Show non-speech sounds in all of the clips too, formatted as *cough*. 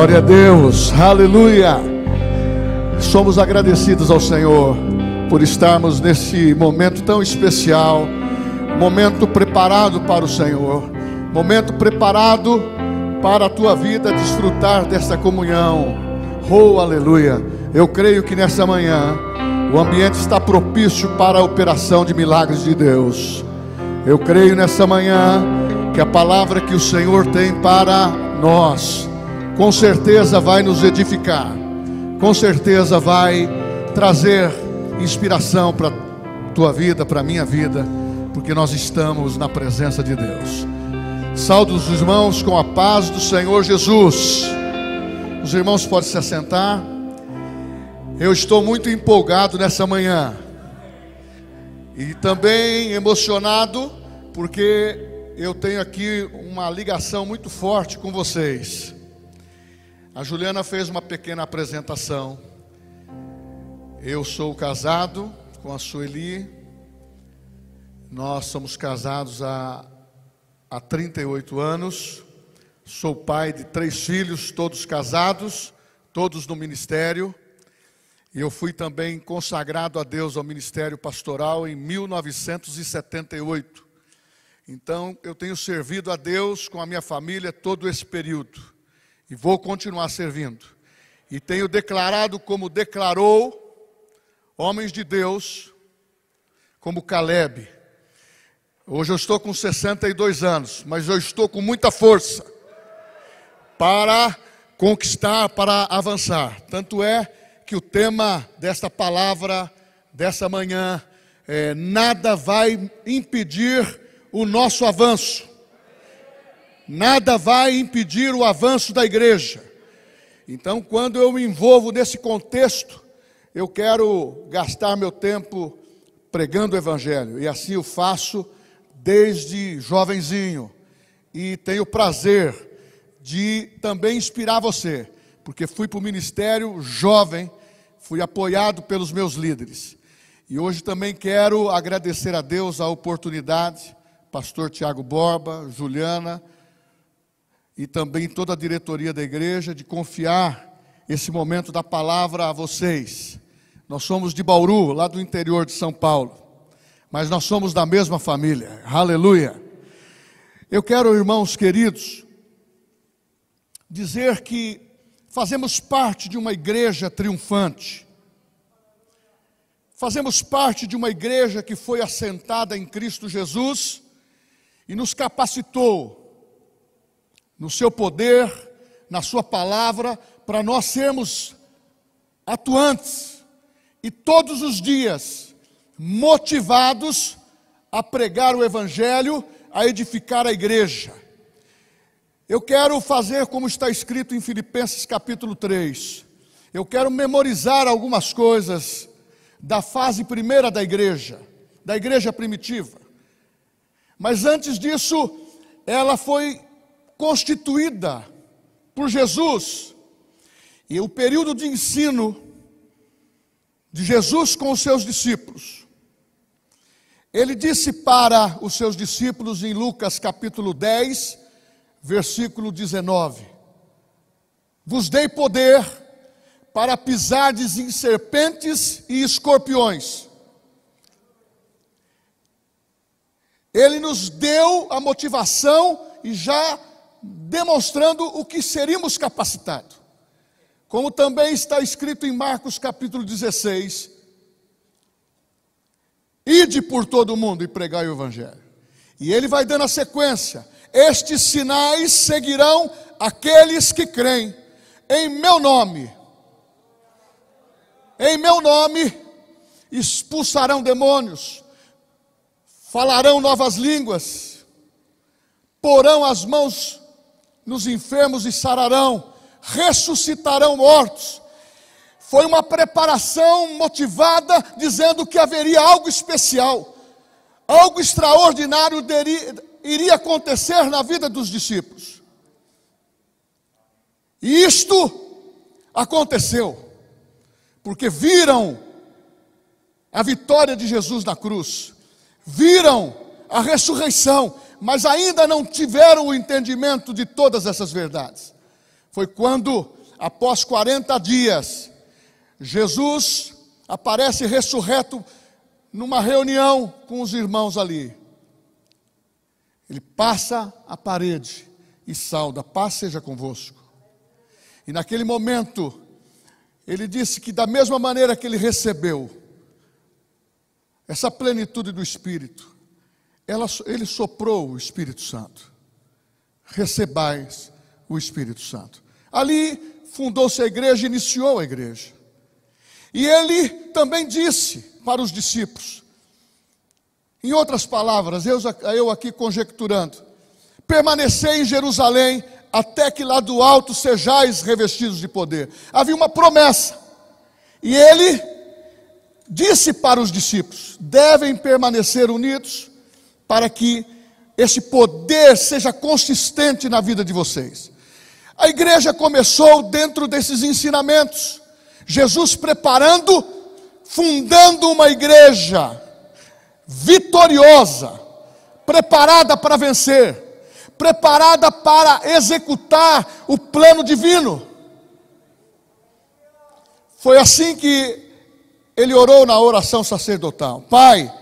Glória a Deus, aleluia. Somos agradecidos ao Senhor por estarmos nesse momento tão especial, momento preparado para o Senhor, momento preparado para a tua vida desfrutar desta comunhão. Oh, aleluia. Eu creio que nessa manhã o ambiente está propício para a operação de milagres de Deus. Eu creio nessa manhã que a palavra que o Senhor tem para nós, com certeza vai nos edificar, com certeza vai trazer inspiração para tua vida, para minha vida, porque nós estamos na presença de Deus. Saúdo os irmãos com a paz do Senhor Jesus. Os irmãos podem se assentar. Eu estou muito empolgado nessa manhã. E também emocionado, porque eu tenho aqui uma ligação muito forte com vocês. A Juliana fez uma pequena apresentação. Eu sou casado com a Sueli. Nós somos casados há, há 38 anos. Sou pai de três filhos, todos casados, todos no ministério. E eu fui também consagrado a Deus ao ministério pastoral em 1978. Então, eu tenho servido a Deus com a minha família todo esse período. E vou continuar servindo. E tenho declarado como declarou homens de Deus, como Caleb. Hoje eu estou com 62 anos, mas eu estou com muita força para conquistar, para avançar. Tanto é que o tema desta palavra, dessa manhã, é, nada vai impedir o nosso avanço, nada vai impedir o avanço da igreja. Então, quando eu me envolvo nesse contexto, eu quero gastar meu tempo pregando o Evangelho, e assim eu faço desde jovenzinho, e tenho prazer de também inspirar você, porque fui para o ministério jovem fui apoiado pelos meus líderes. E hoje também quero agradecer a Deus a oportunidade, pastor Tiago Borba, Juliana e também toda a diretoria da igreja de confiar esse momento da palavra a vocês. Nós somos de Bauru, lá do interior de São Paulo, mas nós somos da mesma família. Aleluia. Eu quero, irmãos queridos, dizer que Fazemos parte de uma igreja triunfante. Fazemos parte de uma igreja que foi assentada em Cristo Jesus e nos capacitou no seu poder, na sua palavra, para nós sermos atuantes e todos os dias motivados a pregar o evangelho, a edificar a igreja. Eu quero fazer como está escrito em Filipenses capítulo 3. Eu quero memorizar algumas coisas da fase primeira da igreja, da igreja primitiva. Mas antes disso, ela foi constituída por Jesus. E o período de ensino de Jesus com os seus discípulos. Ele disse para os seus discípulos em Lucas capítulo 10, versículo 19: Vos dei poder para pisardes em serpentes e escorpiões. Ele nos deu a motivação e já demonstrando o que seríamos capacitados. Como também está escrito em Marcos capítulo 16: Ide por todo o mundo e pregai o evangelho. E ele vai dando a sequência: estes sinais seguirão aqueles que creem em meu nome. Em meu nome expulsarão demônios, falarão novas línguas, porão as mãos nos enfermos e sararão, ressuscitarão mortos. Foi uma preparação motivada, dizendo que haveria algo especial, algo extraordinário iria acontecer na vida dos discípulos. E isto aconteceu, porque viram a vitória de Jesus na cruz, viram a ressurreição, mas ainda não tiveram o entendimento de todas essas verdades. foi quando, após 40 dias, Jesus aparece ressurreto numa reunião com os irmãos ali. Ele passa a parede e sauda: Paz seja convosco. E naquele momento, ele disse que, da mesma maneira que ele recebeu essa plenitude do Espírito, ela, ele soprou o Espírito Santo. Recebais o Espírito Santo. Ali fundou-se a igreja, iniciou a igreja. E ele também disse para os discípulos, em outras palavras, eu, eu aqui conjecturando, permanecei em Jerusalém até que lá do alto sejais revestidos de poder. Havia uma promessa, e ele disse para os discípulos: devem permanecer unidos para que esse poder seja consistente na vida de vocês. A igreja começou dentro desses ensinamentos, Jesus preparando, fundando uma igreja vitoriosa, preparada para vencer, preparada para executar o plano divino. Foi assim que ele orou na oração sacerdotal: Pai,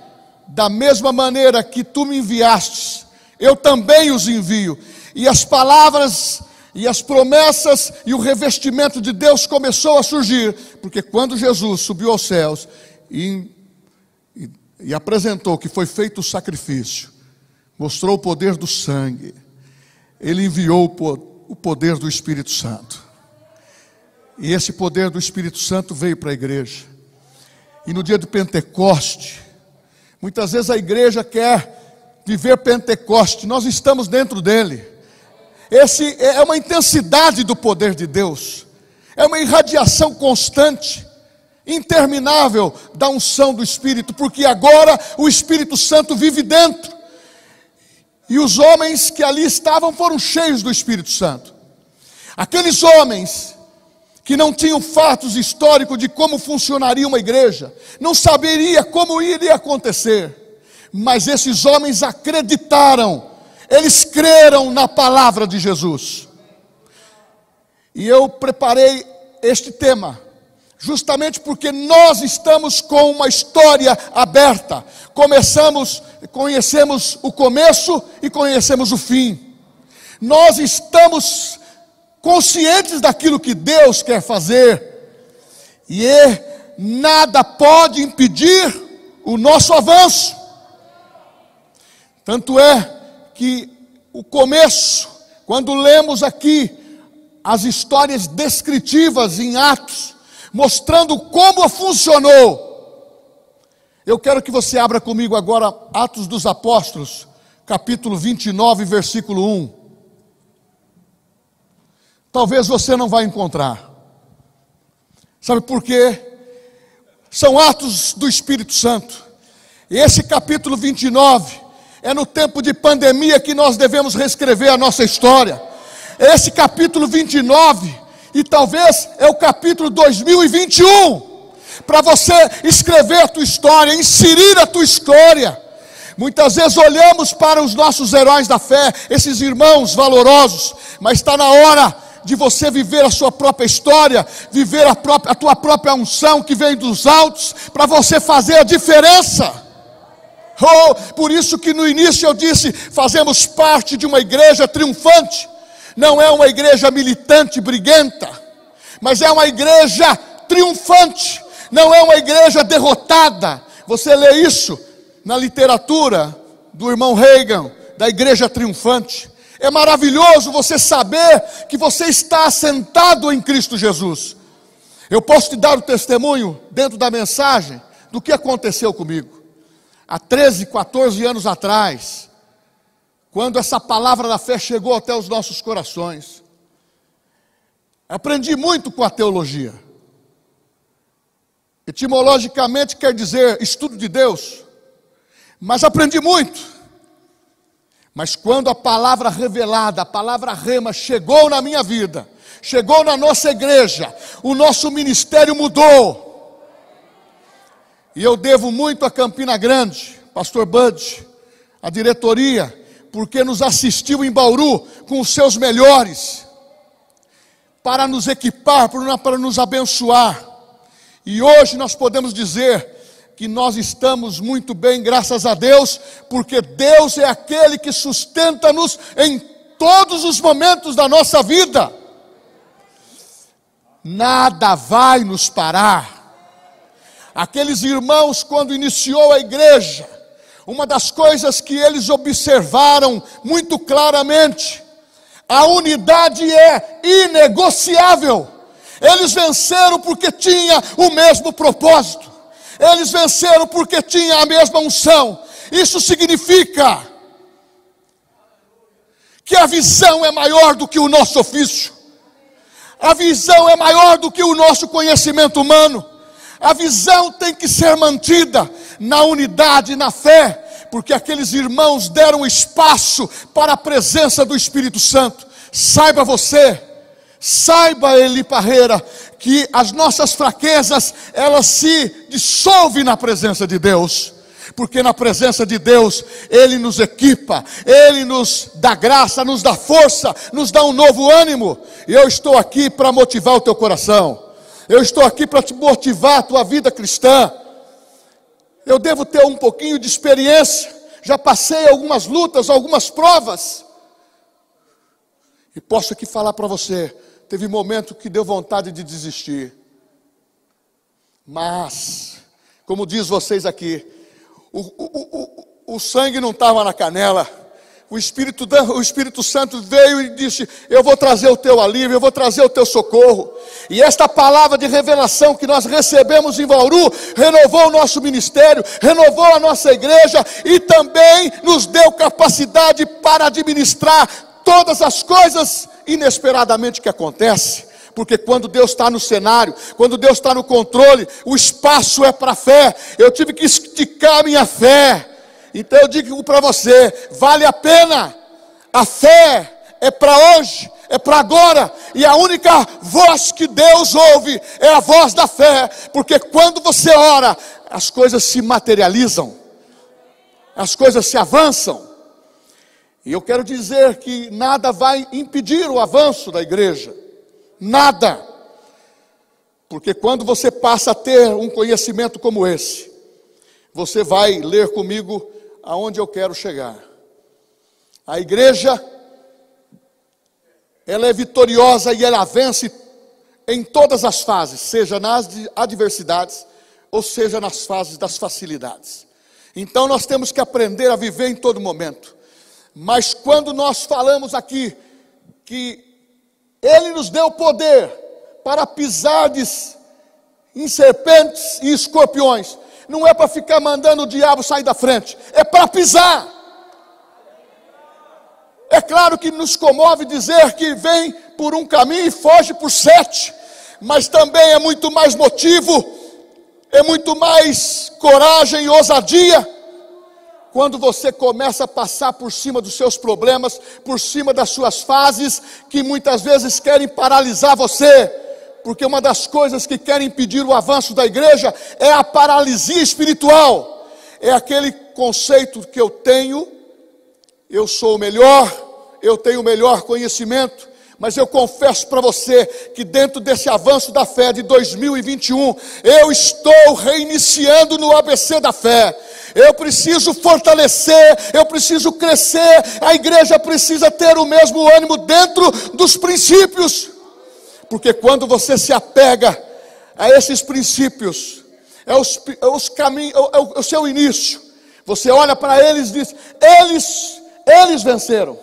da mesma maneira que tu me enviastes, eu também os envio. E as palavras e as promessas e o revestimento de Deus começou a surgir, porque quando Jesus subiu aos céus e e apresentou que foi feito o sacrifício, mostrou o poder do sangue, ele enviou o poder do Espírito Santo. E esse poder do Espírito Santo veio para a igreja. E no dia do Pentecoste, muitas vezes a igreja quer viver Pentecoste, nós estamos dentro dele. Esse é uma intensidade do poder de Deus, é uma irradiação constante interminável da unção do Espírito, porque agora o Espírito Santo vive dentro. E os homens que ali estavam foram cheios do Espírito Santo. Aqueles homens que não tinham fatos históricos de como funcionaria uma igreja, não saberia como iria acontecer, mas esses homens acreditaram, eles creram na palavra de Jesus. E eu preparei este tema justamente porque nós estamos com uma história aberta. Começamos, conhecemos o começo e conhecemos o fim. Nós estamos conscientes daquilo que Deus quer fazer. E é, nada pode impedir o nosso avanço. Tanto é que o começo, quando lemos aqui as histórias descritivas em Atos, mostrando como funcionou. Eu quero que você abra comigo agora Atos dos Apóstolos, capítulo 29, versículo 1. Talvez você não vai encontrar. Sabe por quê? São atos do Espírito Santo. E esse capítulo 29 é no tempo de pandemia que nós devemos reescrever a nossa história. Esse capítulo 29 e talvez é o capítulo 2021 para você escrever a tua história, inserir a tua história. Muitas vezes olhamos para os nossos heróis da fé, esses irmãos valorosos, mas está na hora de você viver a sua própria história, viver a, própria, a tua própria unção que vem dos altos, para você fazer a diferença. Oh, por isso que no início eu disse: fazemos parte de uma igreja triunfante não é uma igreja militante, briguenta, mas é uma igreja triunfante, não é uma igreja derrotada. Você lê isso na literatura do irmão Reagan, da igreja triunfante. É maravilhoso você saber que você está assentado em Cristo Jesus. Eu posso te dar o testemunho dentro da mensagem do que aconteceu comigo. Há 13, 14 anos atrás, quando essa palavra da fé chegou até os nossos corações. Aprendi muito com a teologia. Etimologicamente quer dizer estudo de Deus, mas aprendi muito. Mas quando a palavra revelada, a palavra rema chegou na minha vida, chegou na nossa igreja, o nosso ministério mudou. E eu devo muito a Campina Grande, pastor Bud, a diretoria, porque nos assistiu em Bauru com os seus melhores. para nos equipar, para nos abençoar. E hoje nós podemos dizer que nós estamos muito bem, graças a Deus, porque Deus é aquele que sustenta-nos em todos os momentos da nossa vida. Nada vai nos parar. Aqueles irmãos, quando iniciou a igreja, uma das coisas que eles observaram muito claramente, a unidade é inegociável. Eles venceram porque tinha o mesmo propósito. Eles venceram porque tinha a mesma unção. Isso significa que a visão é maior do que o nosso ofício. A visão é maior do que o nosso conhecimento humano. A visão tem que ser mantida na unidade, na fé, porque aqueles irmãos deram espaço para a presença do Espírito Santo. Saiba você, saiba Eli Parreira, que as nossas fraquezas, elas se dissolvem na presença de Deus porque na presença de Deus, Ele nos equipa, Ele nos dá graça, nos dá força, nos dá um novo ânimo. E eu estou aqui para motivar o teu coração, eu estou aqui para te motivar a tua vida cristã. Eu devo ter um pouquinho de experiência, já passei algumas lutas, algumas provas, e posso aqui falar para você: teve momento que deu vontade de desistir, mas, como diz vocês aqui, o, o, o, o sangue não estava na canela. O Espírito, o Espírito Santo veio e disse: Eu vou trazer o teu alívio, eu vou trazer o teu socorro. E esta palavra de revelação que nós recebemos em Bauru renovou o nosso ministério, renovou a nossa igreja e também nos deu capacidade para administrar todas as coisas inesperadamente que acontecem porque quando Deus está no cenário, quando Deus está no controle, o espaço é para fé. Eu tive que esticar minha fé. Então eu digo para você: vale a pena. A fé é para hoje, é para agora, e a única voz que Deus ouve é a voz da fé, porque quando você ora, as coisas se materializam, as coisas se avançam. E eu quero dizer que nada vai impedir o avanço da igreja. Nada. Porque quando você passa a ter um conhecimento como esse, você vai ler comigo aonde eu quero chegar. A igreja, ela é vitoriosa e ela vence em todas as fases, seja nas adversidades ou seja nas fases das facilidades. Então nós temos que aprender a viver em todo momento. Mas quando nós falamos aqui que ele nos deu poder para pisardes em serpentes e escorpiões. Não é para ficar mandando o diabo sair da frente, é para pisar. É claro que nos comove dizer que vem por um caminho e foge por sete, mas também é muito mais motivo, é muito mais coragem e ousadia quando você começa a passar por cima dos seus problemas, por cima das suas fases, que muitas vezes querem paralisar você, porque uma das coisas que querem impedir o avanço da igreja é a paralisia espiritual, é aquele conceito que eu tenho, eu sou o melhor, eu tenho o melhor conhecimento, mas eu confesso para você que dentro desse avanço da fé de 2021, eu estou reiniciando no ABC da fé. Eu preciso fortalecer, eu preciso crescer, a igreja precisa ter o mesmo ânimo dentro dos princípios. Porque quando você se apega a esses princípios, é, os, é os caminhos, é, é o seu início. Você olha para eles e diz: eles, eles venceram.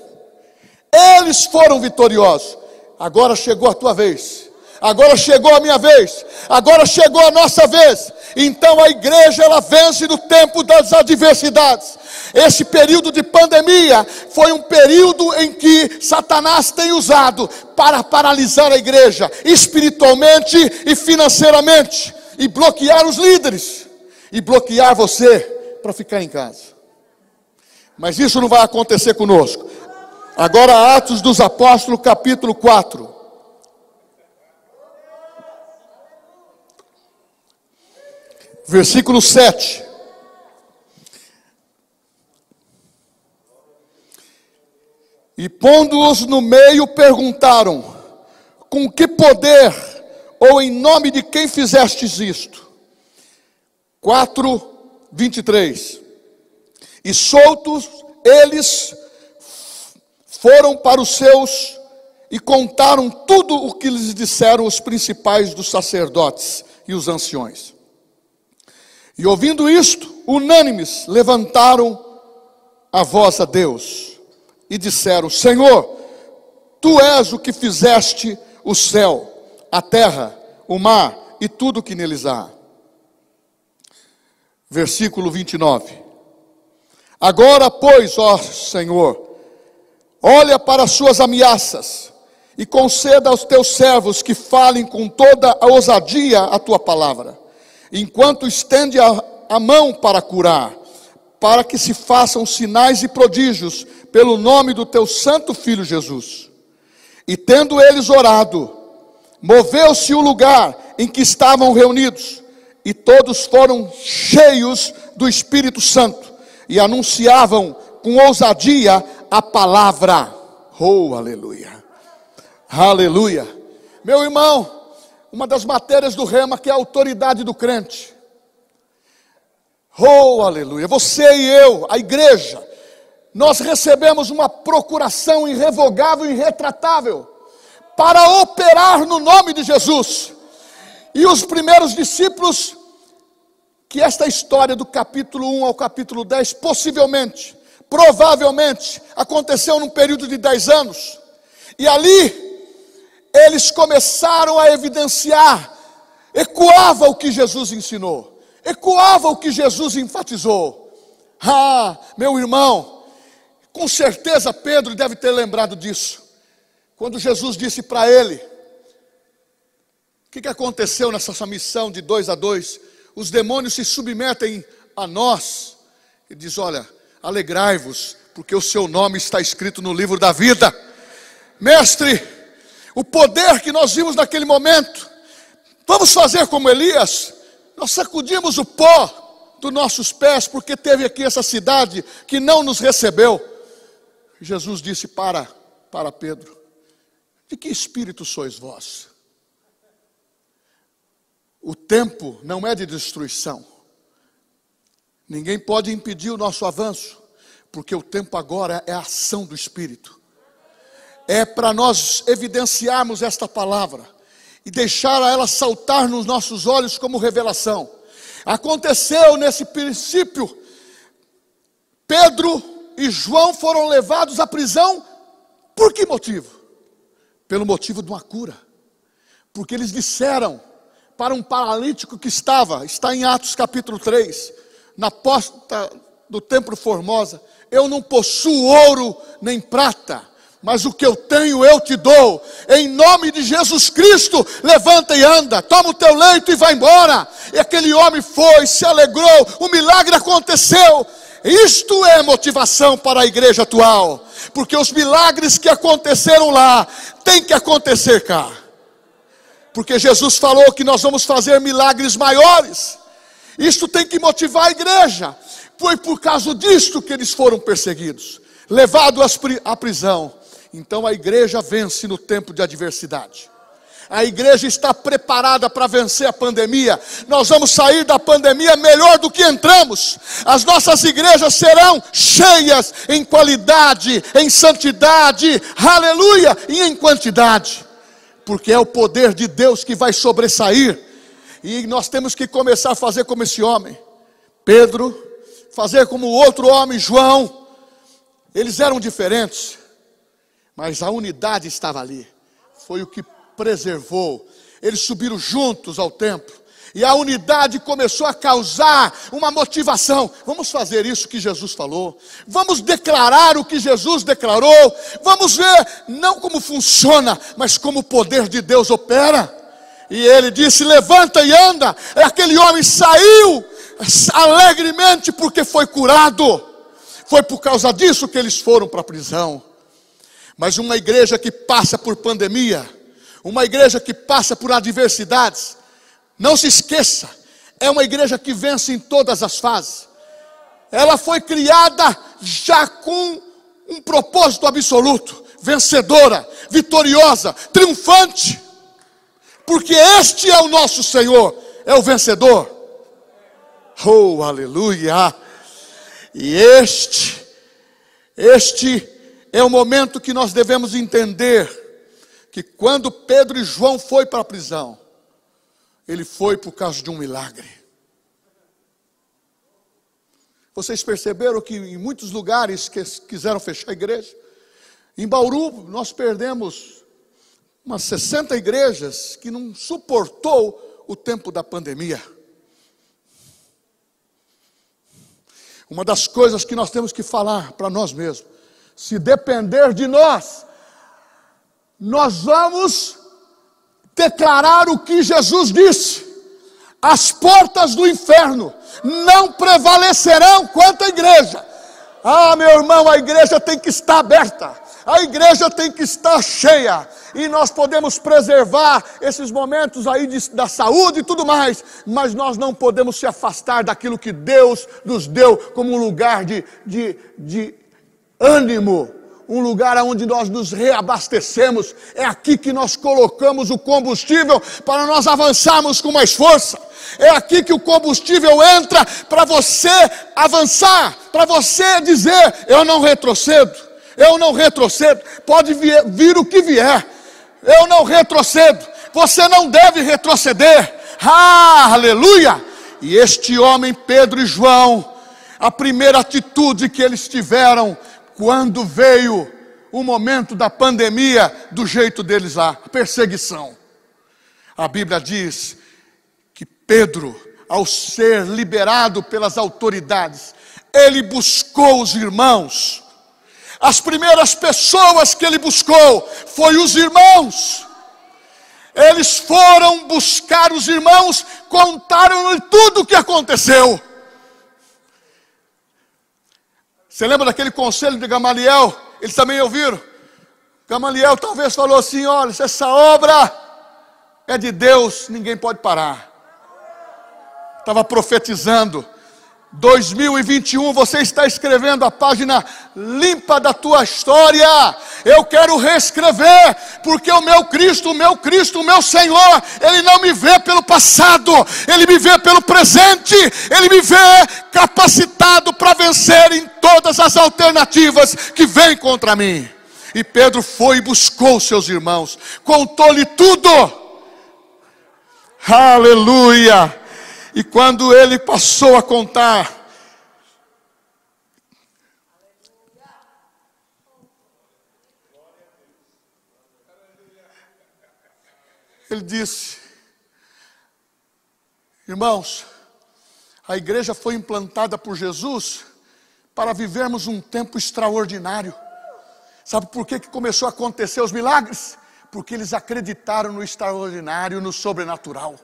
Eles foram vitoriosos. Agora chegou a tua vez. Agora chegou a minha vez. Agora chegou a nossa vez. Então a igreja ela vence no tempo das adversidades. Esse período de pandemia foi um período em que Satanás tem usado para paralisar a igreja espiritualmente e financeiramente e bloquear os líderes e bloquear você para ficar em casa. Mas isso não vai acontecer conosco. Agora, Atos dos Apóstolos, capítulo 4. Versículo 7. E pondo-os no meio, perguntaram: com que poder ou em nome de quem fizestes isto? 4, 23. E soltos eles foram para os seus e contaram tudo o que lhes disseram os principais dos sacerdotes e os anciões. E ouvindo isto, unânimes levantaram a voz a Deus e disseram: Senhor, tu és o que fizeste o céu, a terra, o mar e tudo o que neles há. Versículo 29. Agora, pois, ó Senhor, olha para as suas ameaças e conceda aos teus servos que falem com toda a ousadia a tua palavra, enquanto estende a, a mão para curar, para que se façam sinais e prodígios pelo nome do teu santo filho Jesus. E tendo eles orado, moveu-se o lugar em que estavam reunidos, e todos foram cheios do Espírito Santo e anunciavam com ousadia a palavra. Oh, aleluia. Aleluia. Meu irmão, uma das matérias do rema que é a autoridade do crente. Oh, aleluia. Você e eu, a igreja, nós recebemos uma procuração irrevogável e irretratável para operar no nome de Jesus. E os primeiros discípulos, que esta história do capítulo 1 ao capítulo 10, possivelmente, provavelmente, aconteceu num período de 10 anos. E ali eles começaram a evidenciar, ecoava o que Jesus ensinou, ecoava o que Jesus enfatizou. Ah, meu irmão, com certeza Pedro deve ter lembrado disso, quando Jesus disse para ele: O que, que aconteceu nessa missão de dois a dois? Os demônios se submetem a nós, e diz: Olha, alegrai-vos, porque o seu nome está escrito no livro da vida. Mestre, o poder que nós vimos naquele momento. Vamos fazer como Elias? Nós sacudimos o pó dos nossos pés, porque teve aqui essa cidade que não nos recebeu. Jesus disse para, para Pedro: De que espírito sois vós? O tempo não é de destruição. Ninguém pode impedir o nosso avanço, porque o tempo agora é a ação do Espírito é para nós evidenciarmos esta palavra e deixar ela saltar nos nossos olhos como revelação. Aconteceu nesse princípio, Pedro e João foram levados à prisão, por que motivo? Pelo motivo de uma cura, porque eles disseram para um paralítico que estava, está em Atos capítulo 3, na porta do templo Formosa: Eu não possuo ouro nem prata mas o que eu tenho eu te dou. Em nome de Jesus Cristo, levanta e anda, toma o teu leito e vai embora. E aquele homem foi, se alegrou, o milagre aconteceu. Isto é motivação para a igreja atual, porque os milagres que aconteceram lá têm que acontecer cá. Porque Jesus falou que nós vamos fazer milagres maiores. Isto tem que motivar a igreja. Foi por causa disto que eles foram perseguidos, levados à prisão. Então a igreja vence no tempo de adversidade. A igreja está preparada para vencer a pandemia. Nós vamos sair da pandemia melhor do que entramos. As nossas igrejas serão cheias em qualidade, em santidade, aleluia, e em quantidade. Porque é o poder de Deus que vai sobressair. E nós temos que começar a fazer como esse homem, Pedro, fazer como o outro homem, João. Eles eram diferentes mas a unidade estava ali. Foi o que preservou. Eles subiram juntos ao templo. E a unidade começou a causar uma motivação. Vamos fazer isso que Jesus falou. Vamos declarar o que Jesus declarou. Vamos ver não como funciona, mas como o poder de Deus opera. E ele disse: Levanta e anda. E aquele homem saiu alegremente porque foi curado. Foi por causa disso que eles foram para a prisão. Mas uma igreja que passa por pandemia, uma igreja que passa por adversidades, não se esqueça, é uma igreja que vence em todas as fases. Ela foi criada já com um propósito absoluto, vencedora, vitoriosa, triunfante. porque este é o nosso Senhor, é o vencedor. Oh, aleluia! E este, este é o momento que nós devemos entender que quando Pedro e João foi para a prisão, ele foi por causa de um milagre. Vocês perceberam que em muitos lugares que quiseram fechar a igreja, em Bauru nós perdemos umas 60 igrejas que não suportou o tempo da pandemia. Uma das coisas que nós temos que falar para nós mesmos, se depender de nós, nós vamos declarar o que Jesus disse: as portas do inferno não prevalecerão contra a igreja. Ah, meu irmão, a igreja tem que estar aberta, a igreja tem que estar cheia, e nós podemos preservar esses momentos aí de, da saúde e tudo mais, mas nós não podemos se afastar daquilo que Deus nos deu como lugar de, de, de ânimo, um lugar onde nós nos reabastecemos, é aqui que nós colocamos o combustível para nós avançarmos com mais força. É aqui que o combustível entra para você avançar, para você dizer: eu não retrocedo, eu não retrocedo. Pode vir, vir o que vier, eu não retrocedo, você não deve retroceder, ah, aleluia! E este homem, Pedro e João, a primeira atitude que eles tiveram quando veio o momento da pandemia, do jeito deles lá, a perseguição. A Bíblia diz que Pedro, ao ser liberado pelas autoridades, ele buscou os irmãos, as primeiras pessoas que ele buscou foi os irmãos. Eles foram buscar os irmãos, contaram tudo o que aconteceu. Você lembra daquele conselho de Gamaliel? Eles também ouviram. Gamaliel talvez falou assim: olha, se essa obra é de Deus, ninguém pode parar. Estava profetizando 2021 você está escrevendo a página limpa da tua história. Eu quero reescrever, porque o meu Cristo, o meu Cristo, o meu Senhor, Ele não me vê pelo passado, Ele me vê pelo presente, Ele me vê capacitado para vencer em todas as alternativas que vêm contra mim. E Pedro foi e buscou seus irmãos, contou-lhe tudo. Aleluia! E quando ele passou a contar, ele disse: Irmãos, a igreja foi implantada por Jesus para vivermos um tempo extraordinário. Sabe por que, que começou a acontecer os milagres? Porque eles acreditaram no extraordinário, no sobrenatural.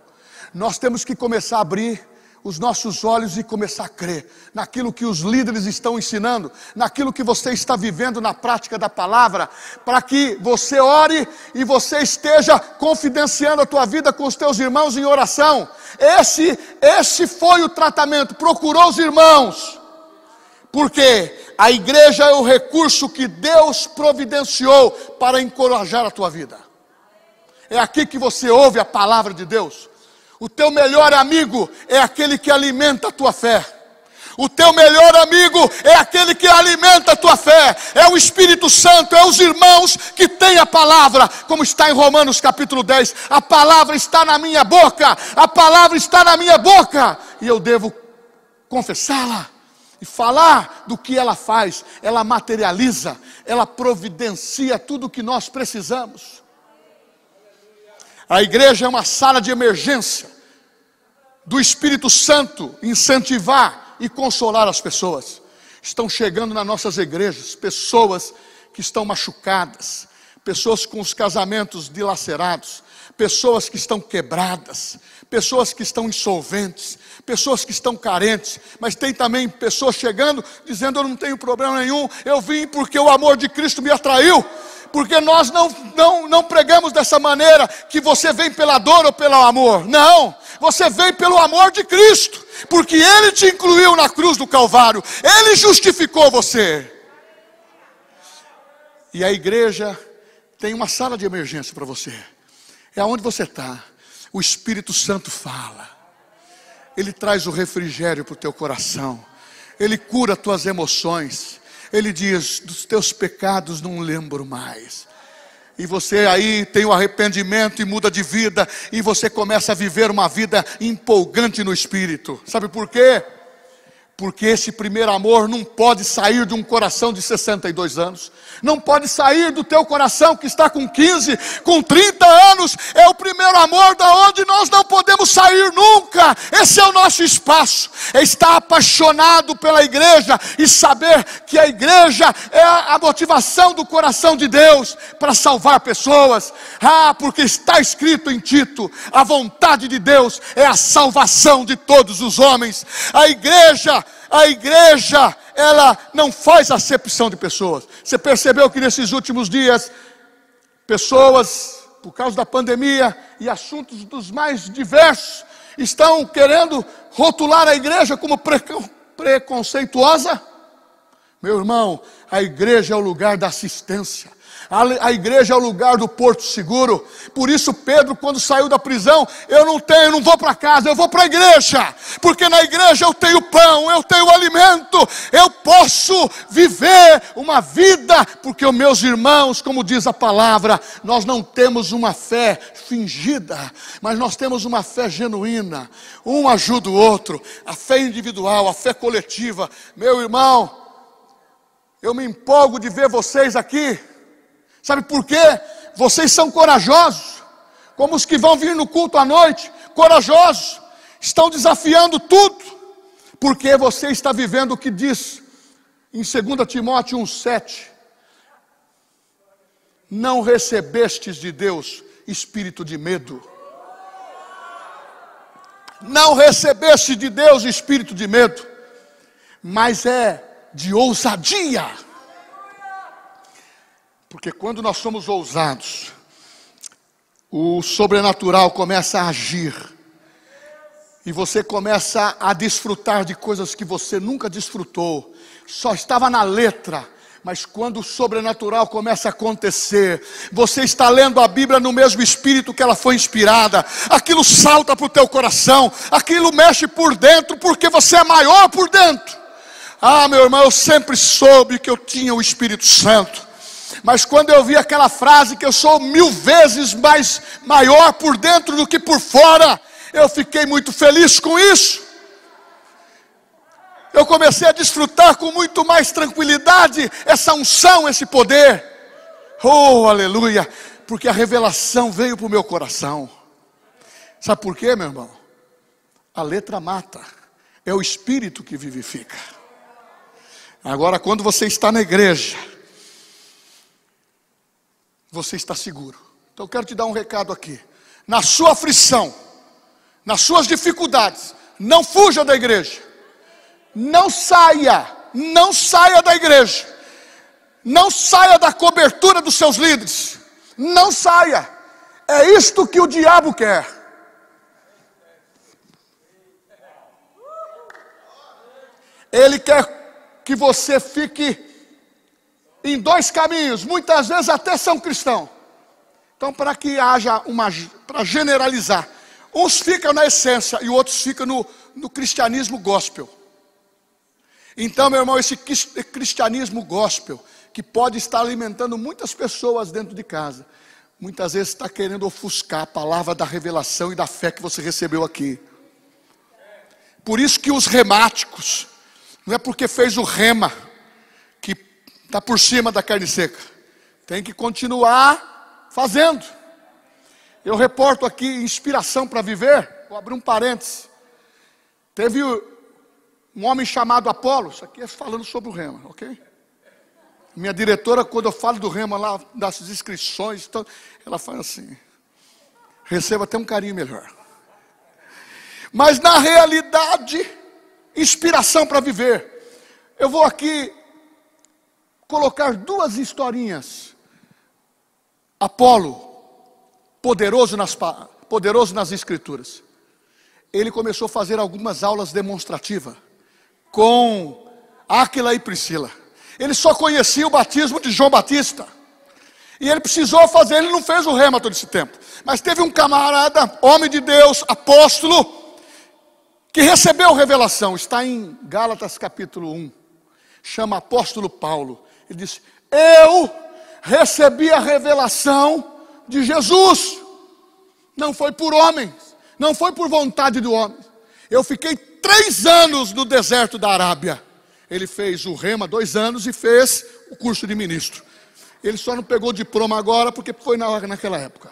Nós temos que começar a abrir os nossos olhos e começar a crer naquilo que os líderes estão ensinando, naquilo que você está vivendo na prática da palavra, para que você ore e você esteja confidenciando a tua vida com os teus irmãos em oração. Esse, esse foi o tratamento. Procurou os irmãos, porque a igreja é o recurso que Deus providenciou para encorajar a tua vida. É aqui que você ouve a palavra de Deus. O teu melhor amigo é aquele que alimenta a tua fé. O teu melhor amigo é aquele que alimenta a tua fé, é o Espírito Santo, é os irmãos que têm a palavra, como está em Romanos capítulo 10. A palavra está na minha boca, a palavra está na minha boca, e eu devo confessá-la e falar do que ela faz. Ela materializa, ela providencia tudo o que nós precisamos. A igreja é uma sala de emergência do Espírito Santo incentivar e consolar as pessoas. Estão chegando nas nossas igrejas pessoas que estão machucadas, pessoas com os casamentos dilacerados, pessoas que estão quebradas, pessoas que estão insolventes, pessoas que estão carentes, mas tem também pessoas chegando dizendo: Eu não tenho problema nenhum, eu vim porque o amor de Cristo me atraiu porque nós não, não, não pregamos dessa maneira que você vem pela dor ou pelo amor. Não, você vem pelo amor de Cristo, porque Ele te incluiu na cruz do Calvário, Ele justificou você. E a igreja tem uma sala de emergência para você, é onde você está. o Espírito Santo fala. Ele traz o refrigério para o teu coração. Ele cura tuas emoções. Ele diz: dos teus pecados não lembro mais. E você aí tem o arrependimento e muda de vida, e você começa a viver uma vida empolgante no espírito. Sabe por quê? Porque esse primeiro amor não pode sair de um coração de 62 anos, não pode sair do teu coração que está com 15, com 30 anos. É o primeiro amor da onde nós não podemos sair nunca. Esse é o nosso espaço. É estar apaixonado pela igreja e saber que a igreja é a motivação do coração de Deus para salvar pessoas. Ah, porque está escrito em Tito: a vontade de Deus é a salvação de todos os homens. A igreja a igreja, ela não faz acepção de pessoas. Você percebeu que nesses últimos dias, pessoas, por causa da pandemia e assuntos dos mais diversos, estão querendo rotular a igreja como preconceituosa? Meu irmão, a igreja é o lugar da assistência a, igreja é o lugar do porto seguro. Por isso, Pedro, quando saiu da prisão, eu não tenho, eu não vou para casa, eu vou para a igreja, porque na igreja eu tenho pão, eu tenho alimento, eu posso viver uma vida, porque os meus irmãos, como diz a palavra, nós não temos uma fé fingida, mas nós temos uma fé genuína. Um ajuda o outro, a fé individual, a fé coletiva. Meu irmão, eu me empolgo de ver vocês aqui. Sabe por quê? Vocês são corajosos, como os que vão vir no culto à noite, corajosos, estão desafiando tudo, porque você está vivendo o que diz em 2 Timóteo 1,7: Não recebestes de Deus espírito de medo. Não recebeste de Deus espírito de medo, mas é de ousadia porque quando nós somos ousados, o sobrenatural começa a agir. E você começa a desfrutar de coisas que você nunca desfrutou. Só estava na letra. Mas quando o sobrenatural começa a acontecer, você está lendo a Bíblia no mesmo espírito que ela foi inspirada, aquilo salta para o teu coração, aquilo mexe por dentro, porque você é maior por dentro. Ah, meu irmão, eu sempre soube que eu tinha o Espírito Santo. Mas quando eu vi aquela frase que eu sou mil vezes mais maior por dentro do que por fora, eu fiquei muito feliz com isso. Eu comecei a desfrutar com muito mais tranquilidade essa unção, esse poder. Oh, aleluia! Porque a revelação veio para o meu coração. Sabe por quê, meu irmão? A letra mata, é o espírito que vivifica. Agora, quando você está na igreja, você está seguro. Então eu quero te dar um recado aqui. Na sua aflição, nas suas dificuldades, não fuja da igreja. Não saia, não saia da igreja. Não saia da cobertura dos seus líderes. Não saia. É isto que o diabo quer. Ele quer que você fique em dois caminhos, muitas vezes até são cristãos. Então, para que haja uma, para generalizar, uns ficam na essência e outros ficam no, no cristianismo gospel. Então, meu irmão, esse cristianismo gospel, que pode estar alimentando muitas pessoas dentro de casa, muitas vezes está querendo ofuscar a palavra da revelação e da fé que você recebeu aqui. Por isso que os remáticos, não é porque fez o rema, está por cima da carne seca. Tem que continuar fazendo. Eu reporto aqui inspiração para viver. Vou abrir um parênteses. Teve um homem chamado Apolo. Isso aqui é falando sobre o rema, ok? Minha diretora, quando eu falo do rema lá, das inscrições, então, ela fala assim: receba até um carinho melhor. Mas na realidade, inspiração para viver. Eu vou aqui colocar duas historinhas. Apolo, poderoso nas, poderoso nas Escrituras, ele começou a fazer algumas aulas demonstrativas com Áquila e Priscila. Ele só conhecia o batismo de João Batista. E ele precisou fazer, ele não fez o rema todo esse tempo. Mas teve um camarada, homem de Deus, apóstolo, que recebeu revelação. Está em Gálatas capítulo 1. Chama apóstolo Paulo. Ele disse: Eu recebi a revelação de Jesus. Não foi por homens, não foi por vontade do homem. Eu fiquei três anos no deserto da Arábia. Ele fez o rema dois anos e fez o curso de ministro. Ele só não pegou diploma agora porque foi na, naquela época.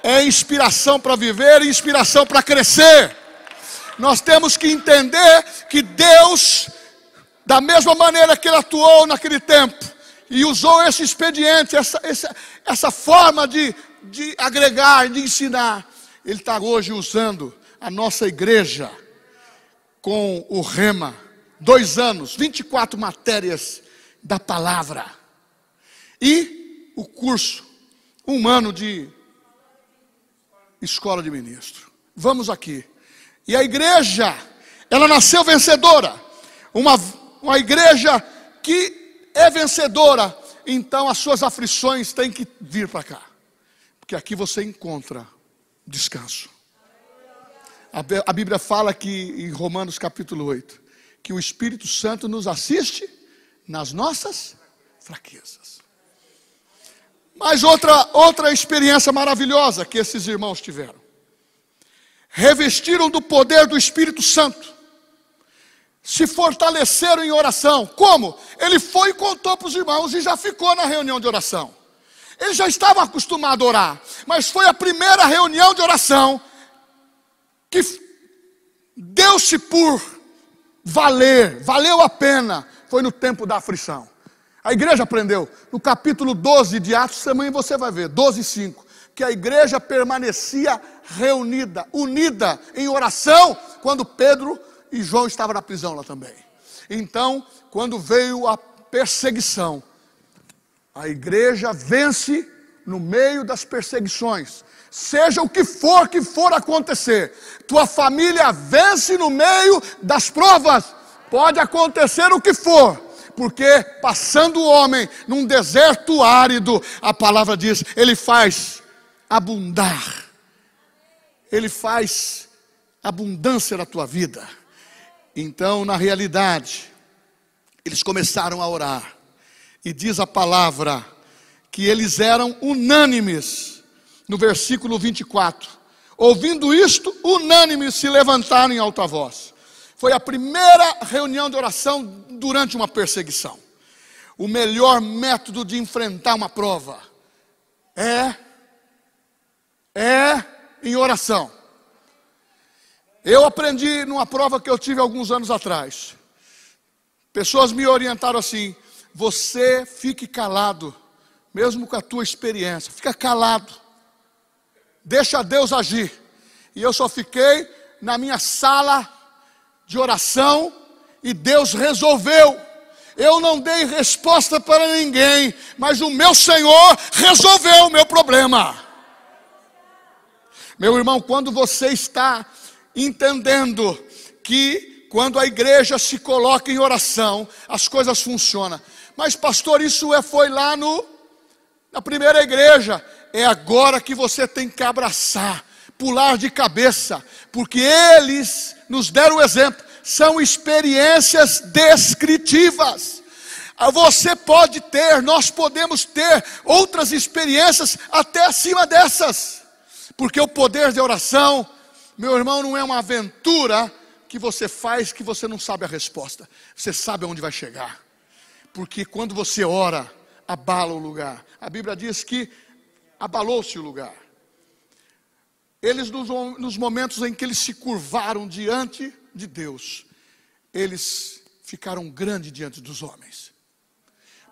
É inspiração para viver e inspiração para crescer. Nós temos que entender que Deus, da mesma maneira que Ele atuou naquele tempo, e usou esse expediente, essa, essa, essa forma de, de agregar, de ensinar, Ele está hoje usando a nossa igreja com o Rema, dois anos, 24 matérias da palavra, e o curso, um ano de escola de ministro. Vamos aqui. E a igreja, ela nasceu vencedora. Uma, uma igreja que é vencedora. Então as suas aflições têm que vir para cá. Porque aqui você encontra descanso. A, Bíblia fala que em Romanos capítulo 8, que o Espírito Santo nos assiste nas nossas fraquezas. Mas outra, outra experiência maravilhosa que esses irmãos tiveram revestiram do poder do Espírito Santo, se fortaleceram em oração. Como? Ele foi e contou para os irmãos e já ficou na reunião de oração. Ele já estava acostumado a orar, mas foi a primeira reunião de oração que deu-se por valer, valeu a pena, foi no tempo da aflição. A igreja aprendeu, no capítulo 12 de Atos, também você vai ver, 12 e 5, que a igreja permanecia reunida, unida em oração, quando Pedro e João estavam na prisão lá também. Então, quando veio a perseguição, a igreja vence no meio das perseguições. Seja o que for que for acontecer, tua família vence no meio das provas. Pode acontecer o que for, porque passando o homem num deserto árido, a palavra diz, ele faz abundar ele faz abundância na tua vida. Então, na realidade, eles começaram a orar, e diz a palavra que eles eram unânimes, no versículo 24. Ouvindo isto, unânimes se levantaram em alta voz. Foi a primeira reunião de oração durante uma perseguição. O melhor método de enfrentar uma prova é é em oração. Eu aprendi numa prova que eu tive alguns anos atrás. Pessoas me orientaram assim: você fique calado, mesmo com a tua experiência, fica calado, deixa Deus agir. E eu só fiquei na minha sala de oração e Deus resolveu. Eu não dei resposta para ninguém, mas o meu Senhor resolveu o meu problema. Meu irmão, quando você está entendendo que quando a igreja se coloca em oração, as coisas funcionam. Mas pastor, isso é, foi lá no na primeira igreja. É agora que você tem que abraçar, pular de cabeça, porque eles nos deram o exemplo, são experiências descritivas. Ah, você pode ter, nós podemos ter outras experiências até acima dessas. Porque o poder de oração, meu irmão, não é uma aventura que você faz que você não sabe a resposta. Você sabe aonde vai chegar. Porque quando você ora, abala o lugar. A Bíblia diz que abalou-se o lugar. Eles, nos, momentos em que eles se curvaram diante de Deus, eles ficaram grandes diante dos homens.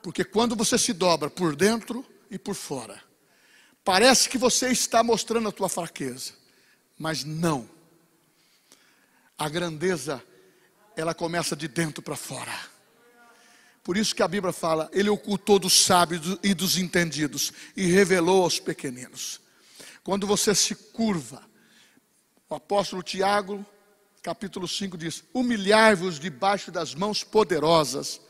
Porque quando você se dobra por dentro e por fora, Parece que você está mostrando a tua fraqueza, mas não. A grandeza, ela começa de dentro para fora. Por isso que a Bíblia fala: Ele ocultou dos sábios e dos entendidos e revelou aos pequeninos. Quando você se curva, o apóstolo Tiago, capítulo 5 diz: Humilhai-vos debaixo das mãos poderosas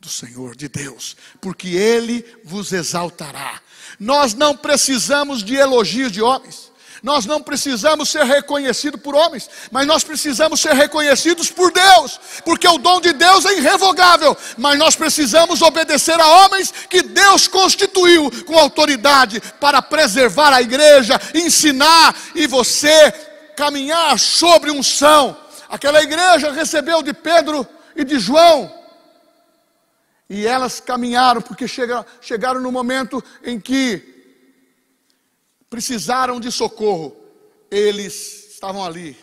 do Senhor, de Deus, porque Ele vos exaltará. Nós não precisamos de elogios de homens. Nós não precisamos ser reconhecidos por homens, mas nós precisamos ser reconhecidos por Deus, porque o dom de Deus é irrevogável. Mas nós precisamos obedecer a homens que Deus constituiu com autoridade para preservar a igreja, ensinar e você caminhar sobre unção. Aquela igreja recebeu de Pedro e de João. E elas caminharam, porque chegaram, chegaram no momento em que precisaram de socorro, eles estavam ali,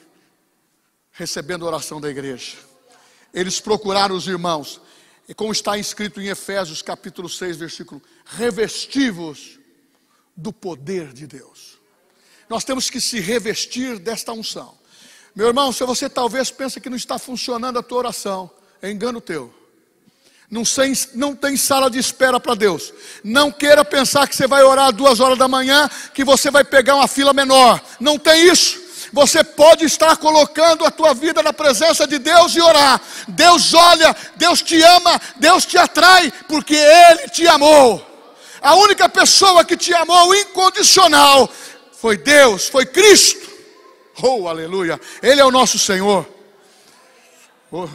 recebendo a oração da igreja. Eles procuraram os irmãos, e como está escrito em Efésios capítulo 6, versículo, revestivos do poder de Deus. Nós temos que se revestir desta unção. Meu irmão, se você talvez pensa que não está funcionando a tua oração, é engano teu. Não, não tem sala de espera para Deus. Não queira pensar que você vai orar duas horas da manhã, que você vai pegar uma fila menor. Não tem isso. Você pode estar colocando a tua vida na presença de Deus e orar. Deus olha, Deus te ama, Deus te atrai, porque Ele te amou. A única pessoa que te amou incondicional foi Deus, foi Cristo. Oh, aleluia! Ele é o nosso Senhor. Oh.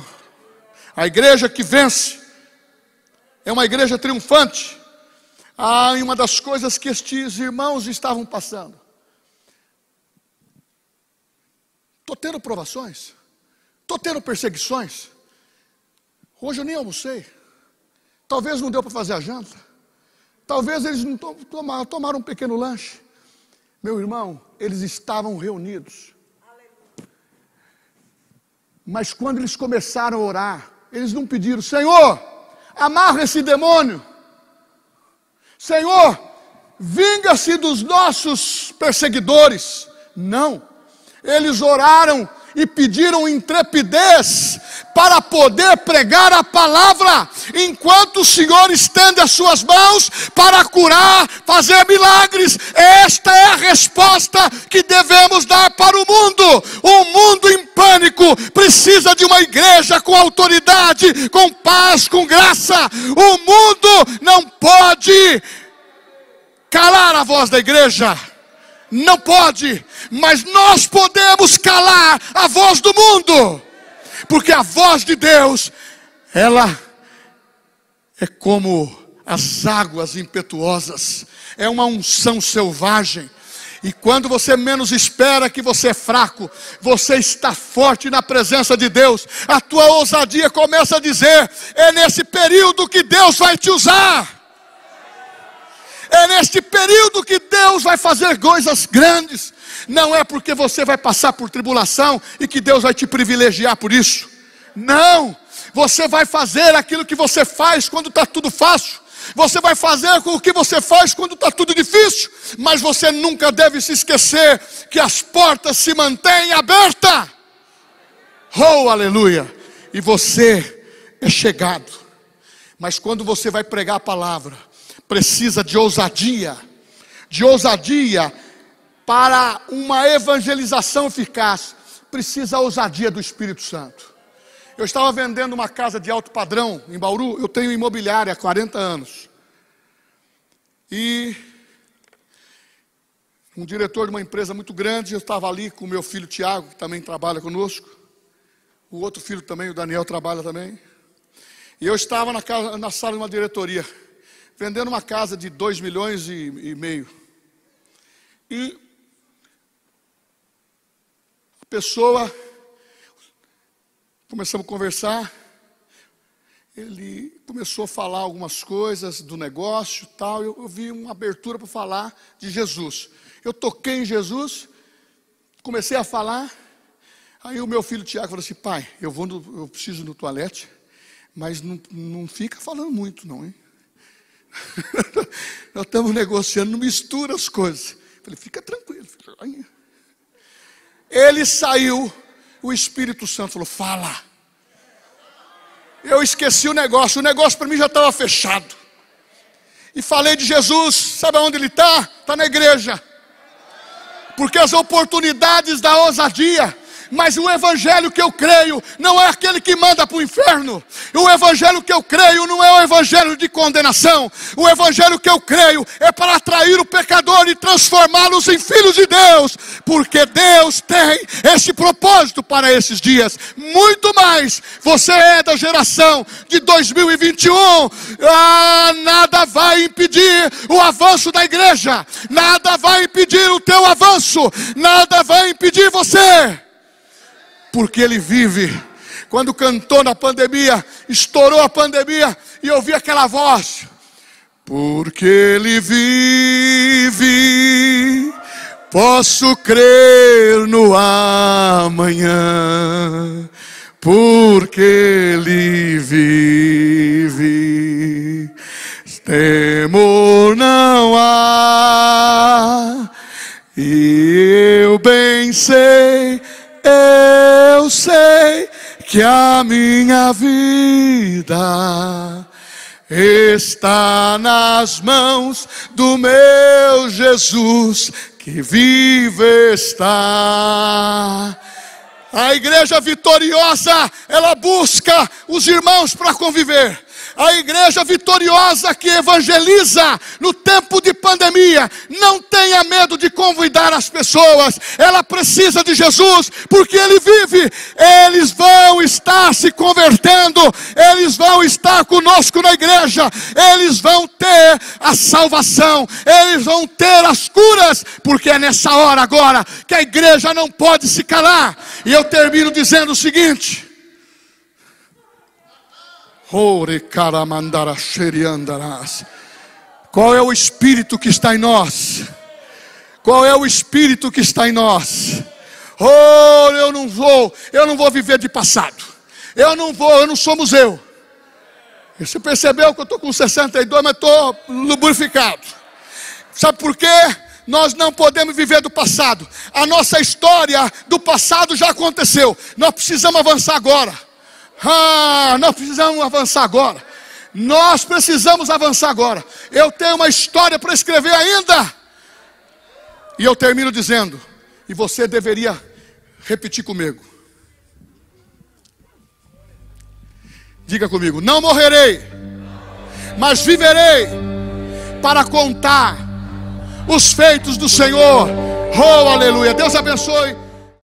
A igreja que vence é uma igreja triunfante. Ah, e uma das coisas que estes irmãos estavam passando. Estou tendo provações, estou tendo perseguições. Hoje eu nem almocei. Talvez não deu para fazer a janta. Talvez eles não tomaram, tomaram um pequeno lanche. Meu irmão, eles estavam reunidos. Mas quando eles começaram a orar, eles não pediram, Senhor, amarra esse demônio. Senhor, vinga-se dos nossos perseguidores. Não, eles oraram e pediram intrepidez para poder pregar a palavra, enquanto o Senhor estende as suas mãos para curar, fazer milagres. Esta é a resposta que devemos dar para o mundo. O mundo em pânico precisa de uma igreja com autoridade, com paz, com graça. O mundo não pode calar a voz da igreja não pode, mas nós podemos calar a voz do mundo, porque a voz de Deus, ela é como as águas impetuosas, é uma unção selvagem. E quando você menos espera que você é fraco, você está forte na presença de Deus. A tua ousadia começa a dizer: é nesse período que Deus vai te usar. É neste período que Deus vai fazer coisas grandes. Não é porque você vai passar por tribulação e que Deus vai te privilegiar por isso. Não. Você vai fazer aquilo que você faz quando está tudo fácil. Você vai fazer com o que você faz quando está tudo difícil. Mas você nunca deve se esquecer que as portas se mantêm abertas. Oh, aleluia! E você é chegado. Mas quando você vai pregar a palavra, precisa de ousadia, de ousadia para uma evangelização eficaz, precisa a ousadia do Espírito Santo. Eu estava vendendo uma casa de alto padrão em Bauru, eu tenho imobiliária há 40 anos. E um diretor de uma empresa muito grande, eu estava ali com o meu filho Tiago, que também trabalha conosco. O outro filho também, o Daniel, trabalha também. E eu estava na, casa, na sala de uma diretoria vendendo uma casa de 2 milhões e, e meio. E a pessoa, começamos a conversar, ele começou a falar algumas coisas do negócio tal, eu, eu vi uma abertura para falar de Jesus. Eu toquei em Jesus, comecei a falar, aí o meu filho Tiago falou assim, pai, eu vou no, eu preciso no toalete, mas não, não fica falando muito não, hein? *laughs* Nós estamos negociando, não mistura as coisas. falei, fica tranquilo. Ele saiu, o Espírito Santo falou: fala. Eu esqueci o negócio, o negócio para mim já estava fechado. E falei de Jesus, sabe onde ele está? Está na igreja. Porque as oportunidades da ousadia, mas o evangelho que eu creio não é aquele que manda para o inferno. O evangelho que eu creio não é o evangelho de condenação. O evangelho que eu creio é para atrair o pecador e transformá-los em filhos de Deus, porque Deus tem esse propósito para esses dias. Muito mais, você é da geração de 2021. Ah, nada vai impedir o avanço da igreja. Nada vai impedir o teu avanço. Nada vai impedir você porque ele vive. Quando cantou na pandemia, estourou a pandemia e eu ouvi aquela voz. Porque ele vive, posso crer no amanhã. Porque ele vive, temor não há. E eu bem sei eu sei que a minha vida está nas mãos do meu Jesus que vive está. A igreja vitoriosa, ela busca os irmãos para conviver a igreja vitoriosa que evangeliza no tempo de pandemia, não tenha medo de convidar as pessoas, ela precisa de Jesus, porque Ele vive, eles vão estar se convertendo, eles vão estar conosco na igreja, eles vão ter a salvação, eles vão ter as curas, porque é nessa hora agora que a igreja não pode se calar, e eu termino dizendo o seguinte. Qual é o espírito que está em nós? Qual é o espírito que está em nós? Oh, eu não vou, eu não vou viver de passado. Eu não vou, eu não sou museu. Você percebeu que eu estou com 62, mas estou lubrificado. Sabe por quê? Nós não podemos viver do passado. A nossa história do passado já aconteceu. Nós precisamos avançar agora. Ah, nós precisamos avançar agora. Nós precisamos avançar agora. Eu tenho uma história para escrever ainda. E eu termino dizendo, e você deveria repetir comigo. Diga comigo: não morrerei, mas viverei para contar os feitos do Senhor. Oh, aleluia. Deus abençoe.